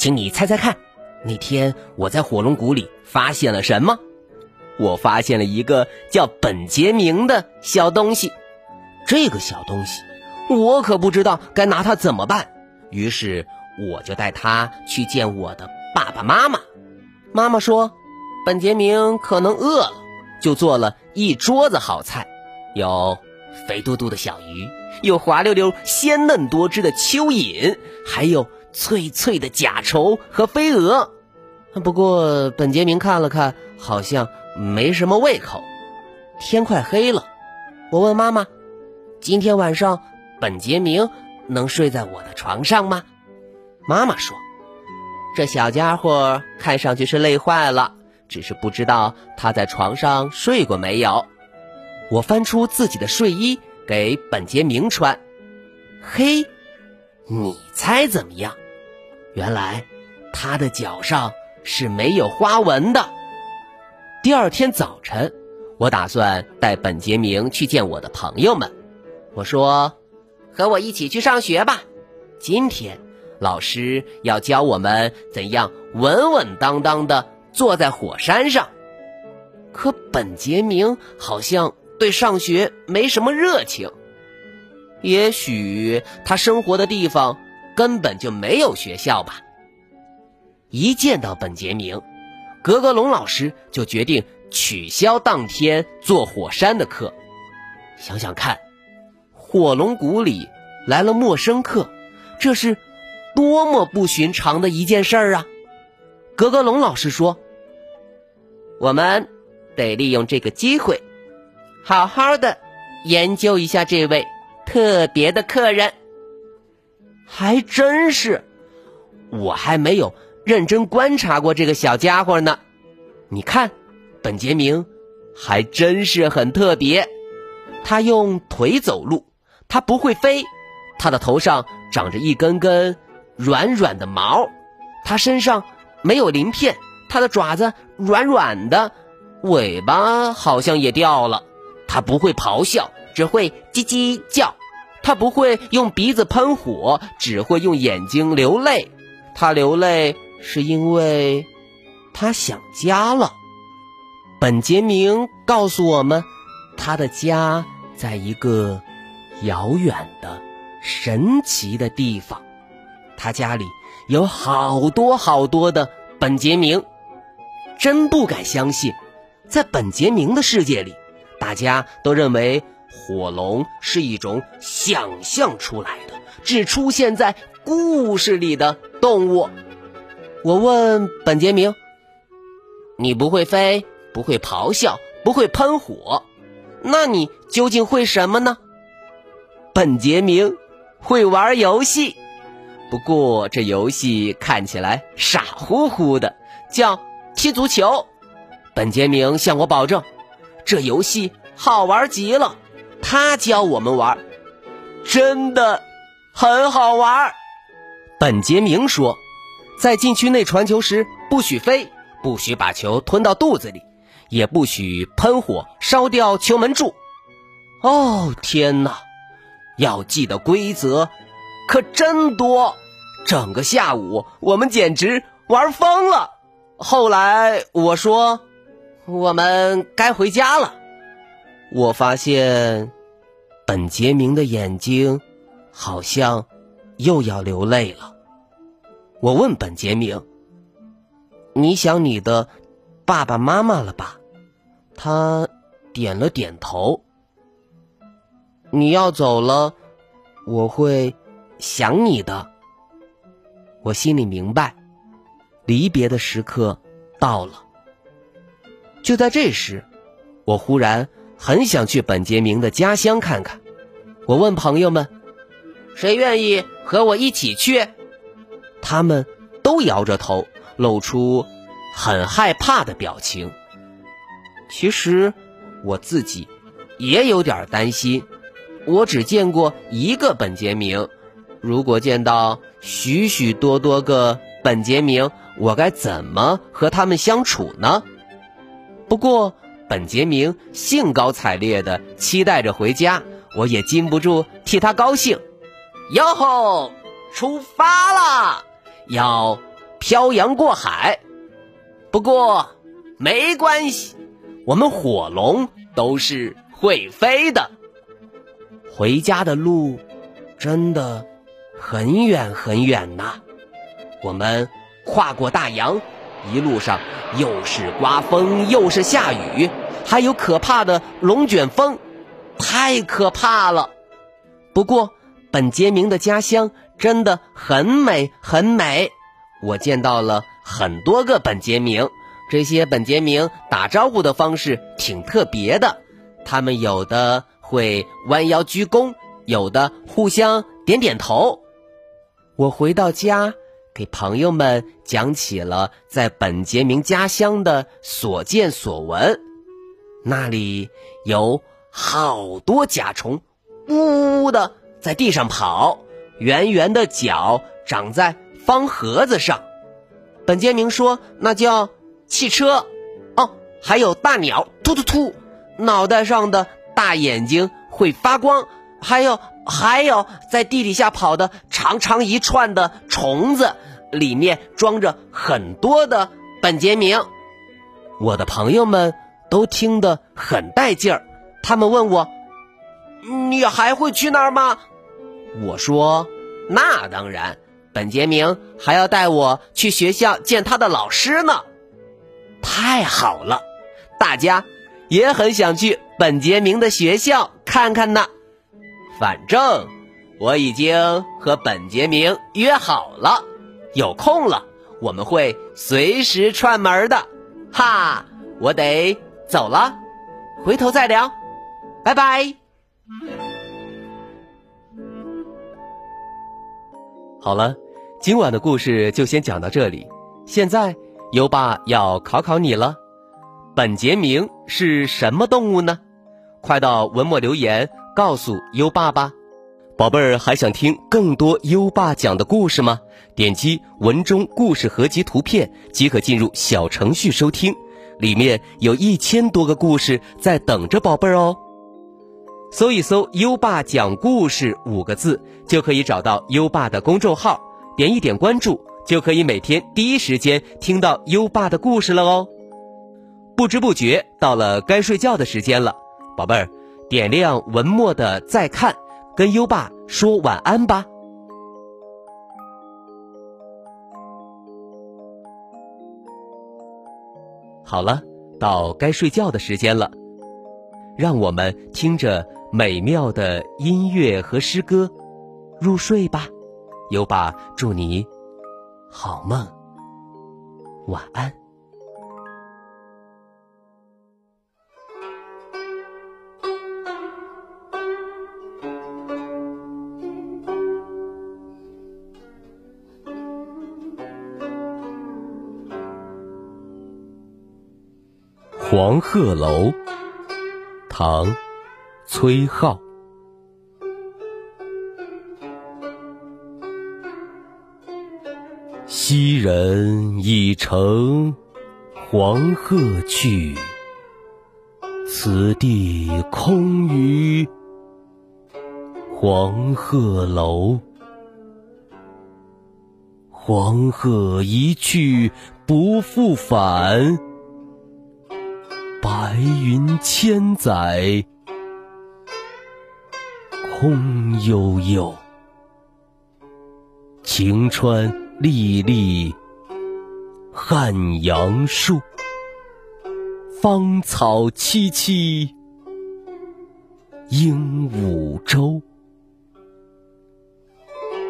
请你猜猜看，那天我在火龙谷里发现了什么？我发现了一个叫本杰明的小东西。这个小东西，我可不知道该拿它怎么办。于是我就带它去见我的爸爸妈妈。妈妈说，本杰明可能饿了，就做了一桌子好菜，有肥嘟嘟的小鱼，有滑溜溜、鲜嫩多汁的蚯蚓，还有。脆脆的甲虫和飞蛾，不过本杰明看了看，好像没什么胃口。天快黑了，我问妈妈：“今天晚上本杰明能睡在我的床上吗？”妈妈说：“这小家伙看上去是累坏了，只是不知道他在床上睡过没有。”我翻出自己的睡衣给本杰明穿，嘿。你猜怎么样？原来他的脚上是没有花纹的。第二天早晨，我打算带本杰明去见我的朋友们。我说：“和我一起去上学吧。今天老师要教我们怎样稳稳当当的坐在火山上。”可本杰明好像对上学没什么热情。也许他生活的地方根本就没有学校吧。一见到本杰明，格格龙老师就决定取消当天坐火山的课。想想看，火龙谷里来了陌生客，这是多么不寻常的一件事儿啊！格格龙老师说：“我们得利用这个机会，好好的研究一下这位。”特别的客人，还真是，我还没有认真观察过这个小家伙呢。你看，本杰明还真是很特别。他用腿走路，他不会飞，他的头上长着一根根软软的毛，他身上没有鳞片，他的爪子软软的，尾巴好像也掉了。他不会咆哮，只会叽叽叫。他不会用鼻子喷火，只会用眼睛流泪。他流泪是因为他想家了。本杰明告诉我们，他的家在一个遥远的、神奇的地方。他家里有好多好多的本杰明，真不敢相信，在本杰明的世界里，大家都认为。火龙是一种想象出来的、只出现在故事里的动物。我问本杰明：“你不会飞，不会咆哮，不会喷火，那你究竟会什么呢？”本杰明会玩游戏，不过这游戏看起来傻乎乎的，叫踢足球。本杰明向我保证，这游戏好玩极了。他教我们玩，真的很好玩。本杰明说，在禁区内传球时不许飞，不许把球吞到肚子里，也不许喷火烧掉球门柱。哦天哪，要记的规则可真多！整个下午我们简直玩疯了。后来我说，我们该回家了。我发现，本杰明的眼睛好像又要流泪了。我问本杰明：“你想你的爸爸妈妈了吧？”他点了点头。你要走了，我会想你的。我心里明白，离别的时刻到了。就在这时，我忽然。很想去本杰明的家乡看看，我问朋友们：“谁愿意和我一起去？”他们都摇着头，露出很害怕的表情。其实我自己也有点担心。我只见过一个本杰明，如果见到许许多多个本杰明，我该怎么和他们相处呢？不过本杰明兴高采烈的期待着回家，我也禁不住替他高兴。哟吼，出发了，要漂洋过海。不过没关系，我们火龙都是会飞的。回家的路真的很远很远呐！我们跨过大洋，一路上又是刮风又是下雨，还有可怕的龙卷风，太可怕了。不过本杰明的家乡真的很美很美，我见到了很多个本杰明，这些本杰明打招呼的方式挺特别的，他们有的。会弯腰鞠躬，有的互相点点头。我回到家，给朋友们讲起了在本杰明家乡的所见所闻。那里有好多甲虫，呜呜的在地上跑，圆圆的脚长在方盒子上。本杰明说那叫汽车。哦，还有大鸟，突突突，脑袋上的。大眼睛会发光，还有还有在地底下跑的长长一串的虫子，里面装着很多的本杰明。我的朋友们都听得很带劲儿，他们问我：“你还会去那儿吗？”我说：“那当然，本杰明还要带我去学校见他的老师呢。”太好了，大家也很想去。本杰明的学校看看呢，反正我已经和本杰明约好了，有空了我们会随时串门的。哈，我得走了，回头再聊，拜拜。好了，今晚的故事就先讲到这里。现在优爸要考考你了，本杰明是什么动物呢？快到文末留言告诉优爸吧，宝贝儿还想听更多优爸讲的故事吗？点击文中故事合集图片即可进入小程序收听，里面有一千多个故事在等着宝贝儿哦。搜一搜“优爸讲故事”五个字，就可以找到优爸的公众号，点一点关注，就可以每天第一时间听到优爸的故事了哦。不知不觉到了该睡觉的时间了。宝贝儿，点亮文末的再看，跟优爸说晚安吧。好了，到该睡觉的时间了，让我们听着美妙的音乐和诗歌入睡吧。优爸祝你好梦，晚安。黄鹤楼，唐·崔颢。昔人已乘黄鹤去，此地空余黄鹤楼。黄鹤一去不复返。白云千载空悠悠，晴川历历汉阳树，芳草萋萋鹦鹉洲。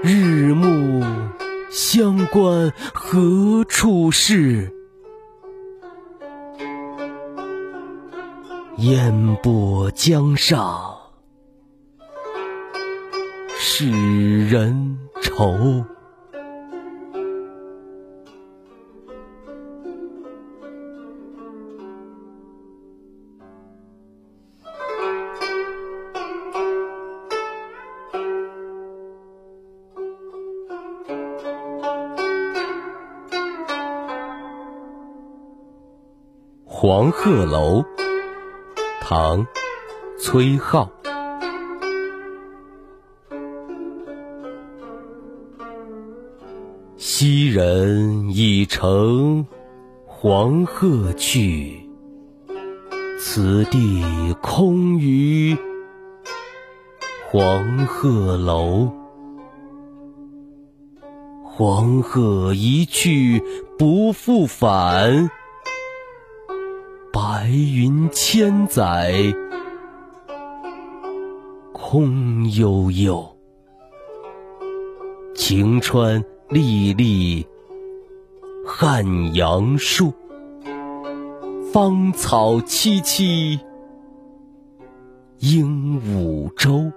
日暮乡关何处是？烟波江上使人愁。黄鹤楼，唐·崔颢。昔人已乘黄鹤去，此地空余黄鹤楼。黄鹤一去不复返。白云千载空悠悠，晴川历历汉阳树，芳草萋萋鹦鹉洲。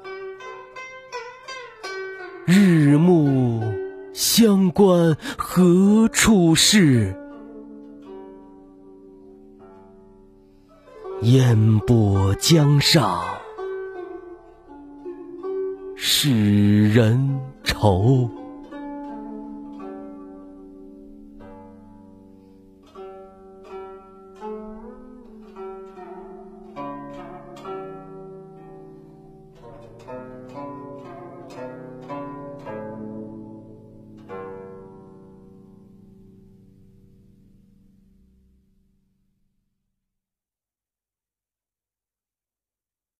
日暮乡关何处是？烟波江上，使人愁。